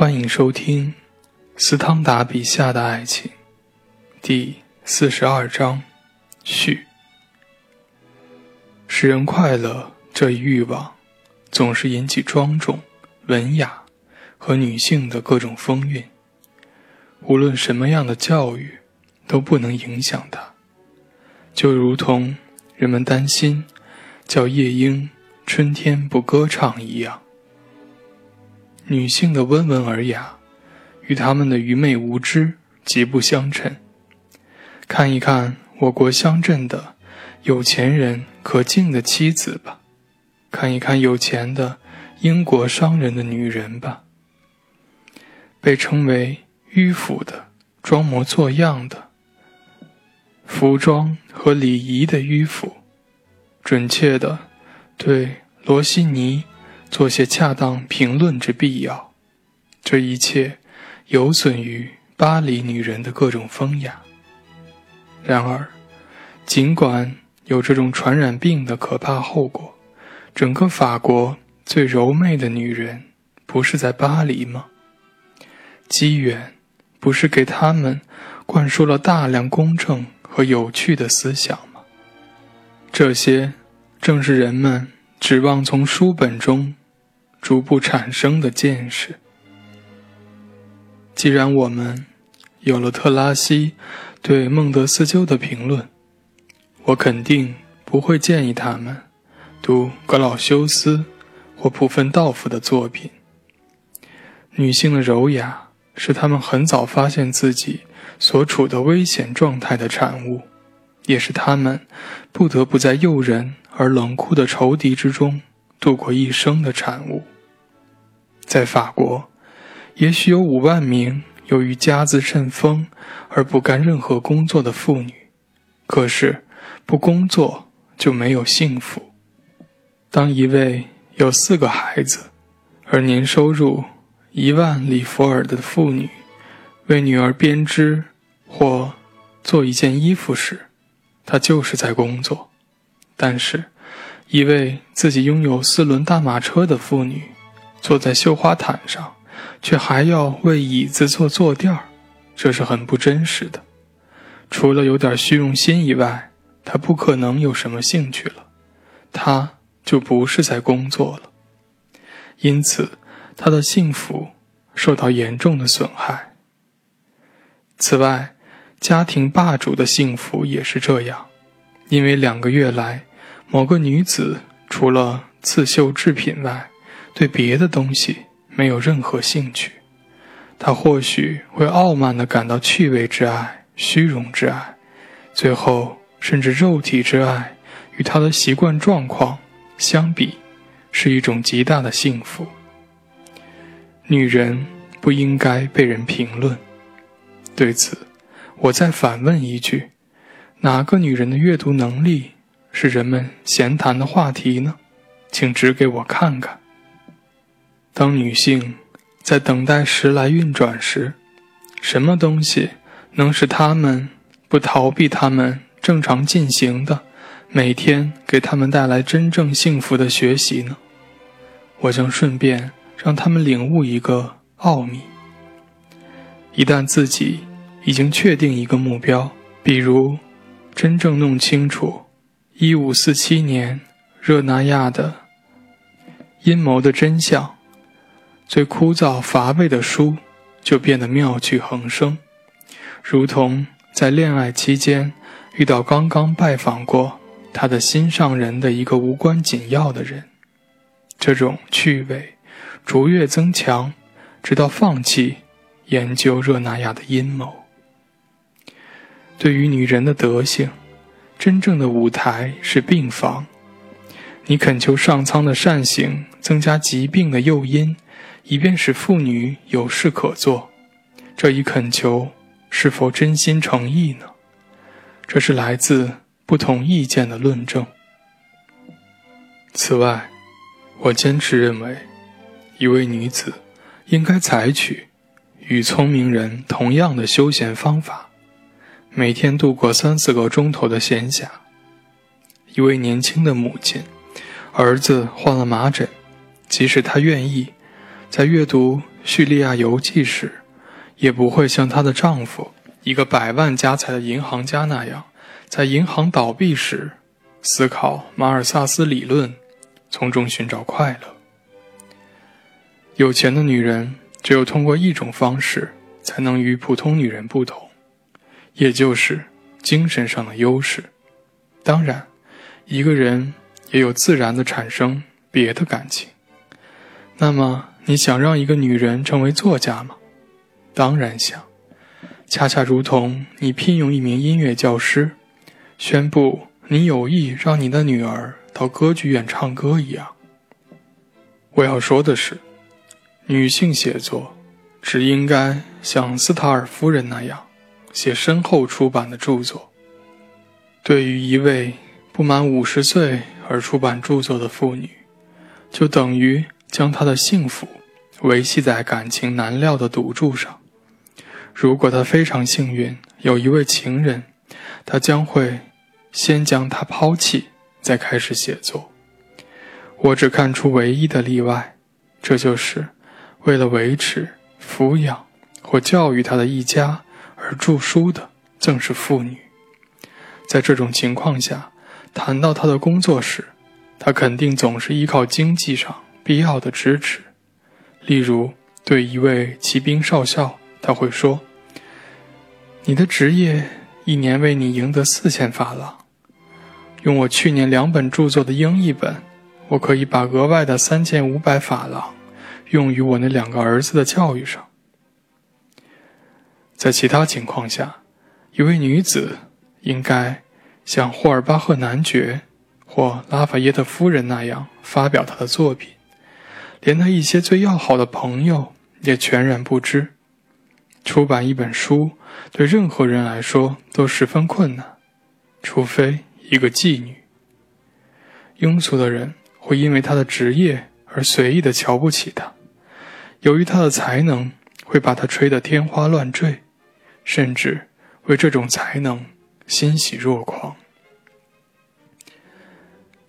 欢迎收听斯汤达笔下的爱情，第四十二章序。使人快乐这一欲望，总是引起庄重、文雅和女性的各种风韵。无论什么样的教育，都不能影响它。就如同人们担心叫夜莺春天不歌唱一样。女性的温文尔雅，与她们的愚昧无知极不相称。看一看我国乡镇的有钱人可敬的妻子吧，看一看有钱的英国商人的女人吧。被称为迂腐的、装模作样的服装和礼仪的迂腐，准确的对罗西尼。做些恰当评论之必要，这一切有损于巴黎女人的各种风雅。然而，尽管有这种传染病的可怕后果，整个法国最柔媚的女人不是在巴黎吗？机缘不是给他们灌输了大量公正和有趣的思想吗？这些正是人们指望从书本中。逐步产生的见识。既然我们有了特拉西对孟德斯鸠的评论，我肯定不会建议他们读格老修斯或普芬道夫的作品。女性的柔雅是他们很早发现自己所处的危险状态的产物，也是他们不得不在诱人而冷酷的仇敌之中。度过一生的产物。在法国，也许有五万名由于家资甚丰而不干任何工作的妇女，可是不工作就没有幸福。当一位有四个孩子，而年收入一万里弗尔的妇女为女儿编织或做一件衣服时，她就是在工作。但是，一位自己拥有四轮大马车的妇女，坐在绣花毯上，却还要为椅子做坐垫儿，这是很不真实的。除了有点虚荣心以外，她不可能有什么兴趣了。她就不是在工作了，因此她的幸福受到严重的损害。此外，家庭霸主的幸福也是这样，因为两个月来。某个女子除了刺绣制品外，对别的东西没有任何兴趣。她或许会傲慢地感到趣味之爱、虚荣之爱，最后甚至肉体之爱，与她的习惯状况相比，是一种极大的幸福。女人不应该被人评论。对此，我再反问一句：哪个女人的阅读能力？是人们闲谈的话题呢，请指给我看看。当女性在等待时来运转时，什么东西能使她们不逃避她们正常进行的每天给她们带来真正幸福的学习呢？我将顺便让他们领悟一个奥秘：一旦自己已经确定一个目标，比如真正弄清楚。一五四七年，热那亚的阴谋的真相，最枯燥乏味的书就变得妙趣横生，如同在恋爱期间遇到刚刚拜访过他的心上人的一个无关紧要的人。这种趣味逐月增强，直到放弃研究热那亚的阴谋。对于女人的德性。真正的舞台是病房，你恳求上苍的善行增加疾病的诱因，以便使妇女有事可做。这一恳求是否真心诚意呢？这是来自不同意见的论证。此外，我坚持认为，一位女子应该采取与聪明人同样的休闲方法。每天度过三四个钟头的闲暇。一位年轻的母亲，儿子患了麻疹，即使她愿意，在阅读叙利亚游记时，也不会像她的丈夫，一个百万家财的银行家那样，在银行倒闭时思考马尔萨斯理论，从中寻找快乐。有钱的女人只有通过一种方式，才能与普通女人不同，也就是精神上的优势。当然，一个人也有自然的产生别的感情。那么，你想让一个女人成为作家吗？当然想，恰恰如同你聘用一名音乐教师，宣布你有意让你的女儿到歌剧院唱歌一样。我要说的是，女性写作只应该像斯塔尔夫人那样，写身后出版的著作。对于一位不满五十岁而出版著作的妇女，就等于。将她的幸福维系在感情难料的赌注上。如果她非常幸运有一位情人，她将会先将他抛弃，再开始写作。我只看出唯一的例外，这就是为了维持、抚养或教育他的一家而著书的，正是妇女。在这种情况下，谈到他的工作时，他肯定总是依靠经济上。必要的支持，例如对一位骑兵少校，他会说：“你的职业一年为你赢得四千法郎，用我去年两本著作的英译本，我可以把额外的三千五百法郎用于我那两个儿子的教育上。”在其他情况下，一位女子应该像霍尔巴赫男爵或拉法耶特夫人那样发表她的作品。连她一些最要好的朋友也全然不知。出版一本书对任何人来说都十分困难，除非一个妓女。庸俗的人会因为他的职业而随意的瞧不起他，由于他的才能会把他吹得天花乱坠，甚至为这种才能欣喜若狂。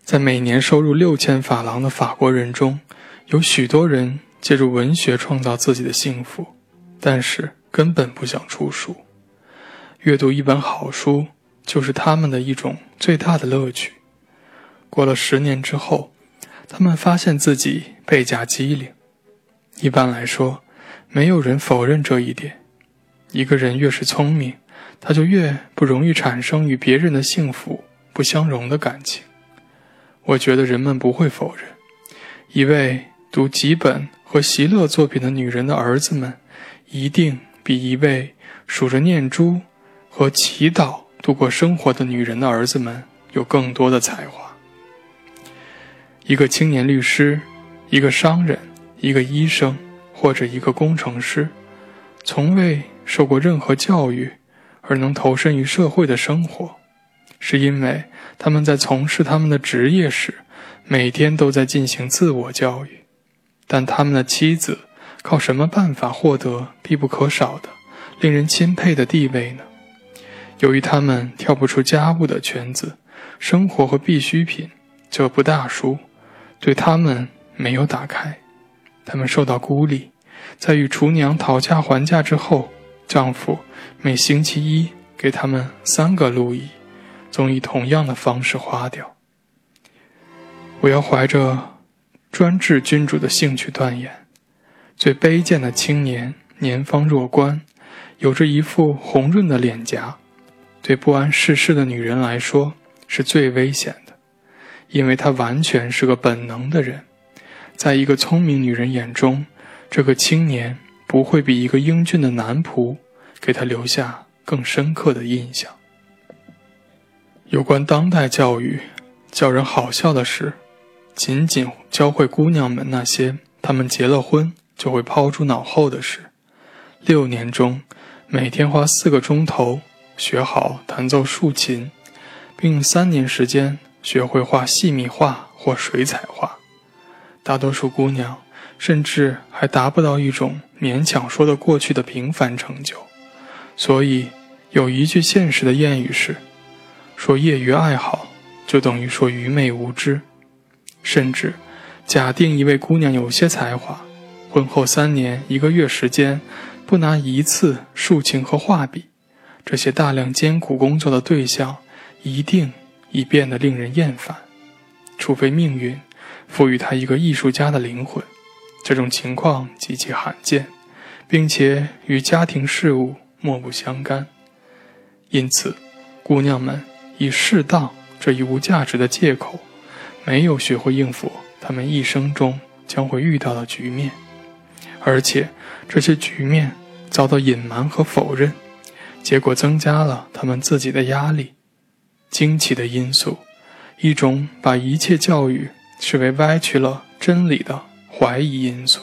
在每年收入六千法郎的法国人中。有许多人借助文学创造自己的幸福，但是根本不想出书。阅读一本好书就是他们的一种最大的乐趣。过了十年之后，他们发现自己倍加机灵。一般来说，没有人否认这一点。一个人越是聪明，他就越不容易产生与别人的幸福不相容的感情。我觉得人们不会否认，一位。读几本和席勒作品的女人的儿子们，一定比一位数着念珠和祈祷度过生活的女人的儿子们有更多的才华。一个青年律师，一个商人，一个医生，或者一个工程师，从未受过任何教育，而能投身于社会的生活，是因为他们在从事他们的职业时，每天都在进行自我教育。但他们的妻子靠什么办法获得必不可少的、令人钦佩的地位呢？由于他们跳不出家务的圈子，生活和必需品这部大书对他们没有打开。他们受到孤立，在与厨娘讨价还价之后，丈夫每星期一给他们三个路易，总以同样的方式花掉。我要怀着。专制君主的兴趣断言，最卑贱的青年年方弱冠，有着一副红润的脸颊，对不谙世事的女人来说是最危险的，因为他完全是个本能的人。在一个聪明女人眼中，这个青年不会比一个英俊的男仆给她留下更深刻的印象。有关当代教育，叫人好笑的是。仅仅教会姑娘们那些她们结了婚就会抛诸脑后的事。六年中，每天花四个钟头学好弹奏竖琴，并用三年时间学会画细密画或水彩画。大多数姑娘甚至还达不到一种勉强说得过去的平凡成就。所以，有一句现实的谚语是：说业余爱好，就等于说愚昧无知。甚至，假定一位姑娘有些才华，婚后三年一个月时间，不拿一次竖琴和画笔，这些大量艰苦工作的对象，一定已变得令人厌烦。除非命运赋予他一个艺术家的灵魂，这种情况极其罕见，并且与家庭事务莫不相干。因此，姑娘们以适当这一无价值的借口，没有学会应付他们一生中将会遇到的局面。而且，这些局面遭到隐瞒和否认，结果增加了他们自己的压力。惊奇的因素，一种把一切教育视为歪曲了真理的怀疑因素。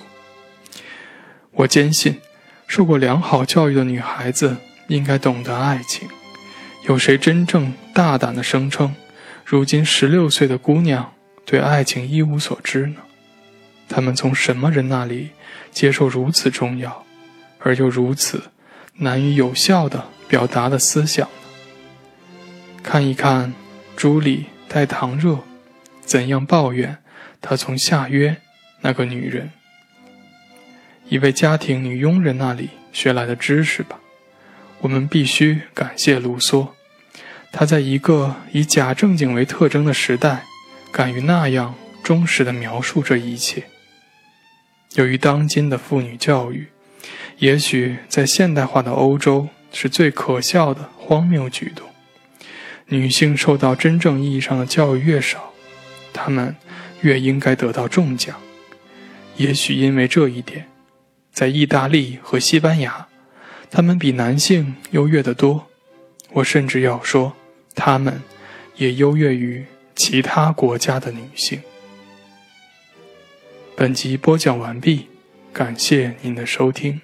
我坚信，受过良好教育的女孩子应该懂得爱情。有谁真正大胆地声称，如今十六岁的姑娘对爱情一无所知呢？他们从什么人那里？接受如此重要，而又如此难以有效的表达的思想呢？看一看朱莉带唐热怎样抱怨她从夏约那个女人，一位家庭女佣人那里学来的知识吧。我们必须感谢卢梭，他在一个以假正经为特征的时代，敢于那样忠实地描述这一切。由于当今的妇女教育，也许在现代化的欧洲是最可笑的荒谬举动。女性受到真正意义上的教育越少，她们越应该得到重奖。也许因为这一点，在意大利和西班牙，他们比男性优越得多。我甚至要说，他们也优越于其他国家的女性。本集播讲完毕，感谢您的收听。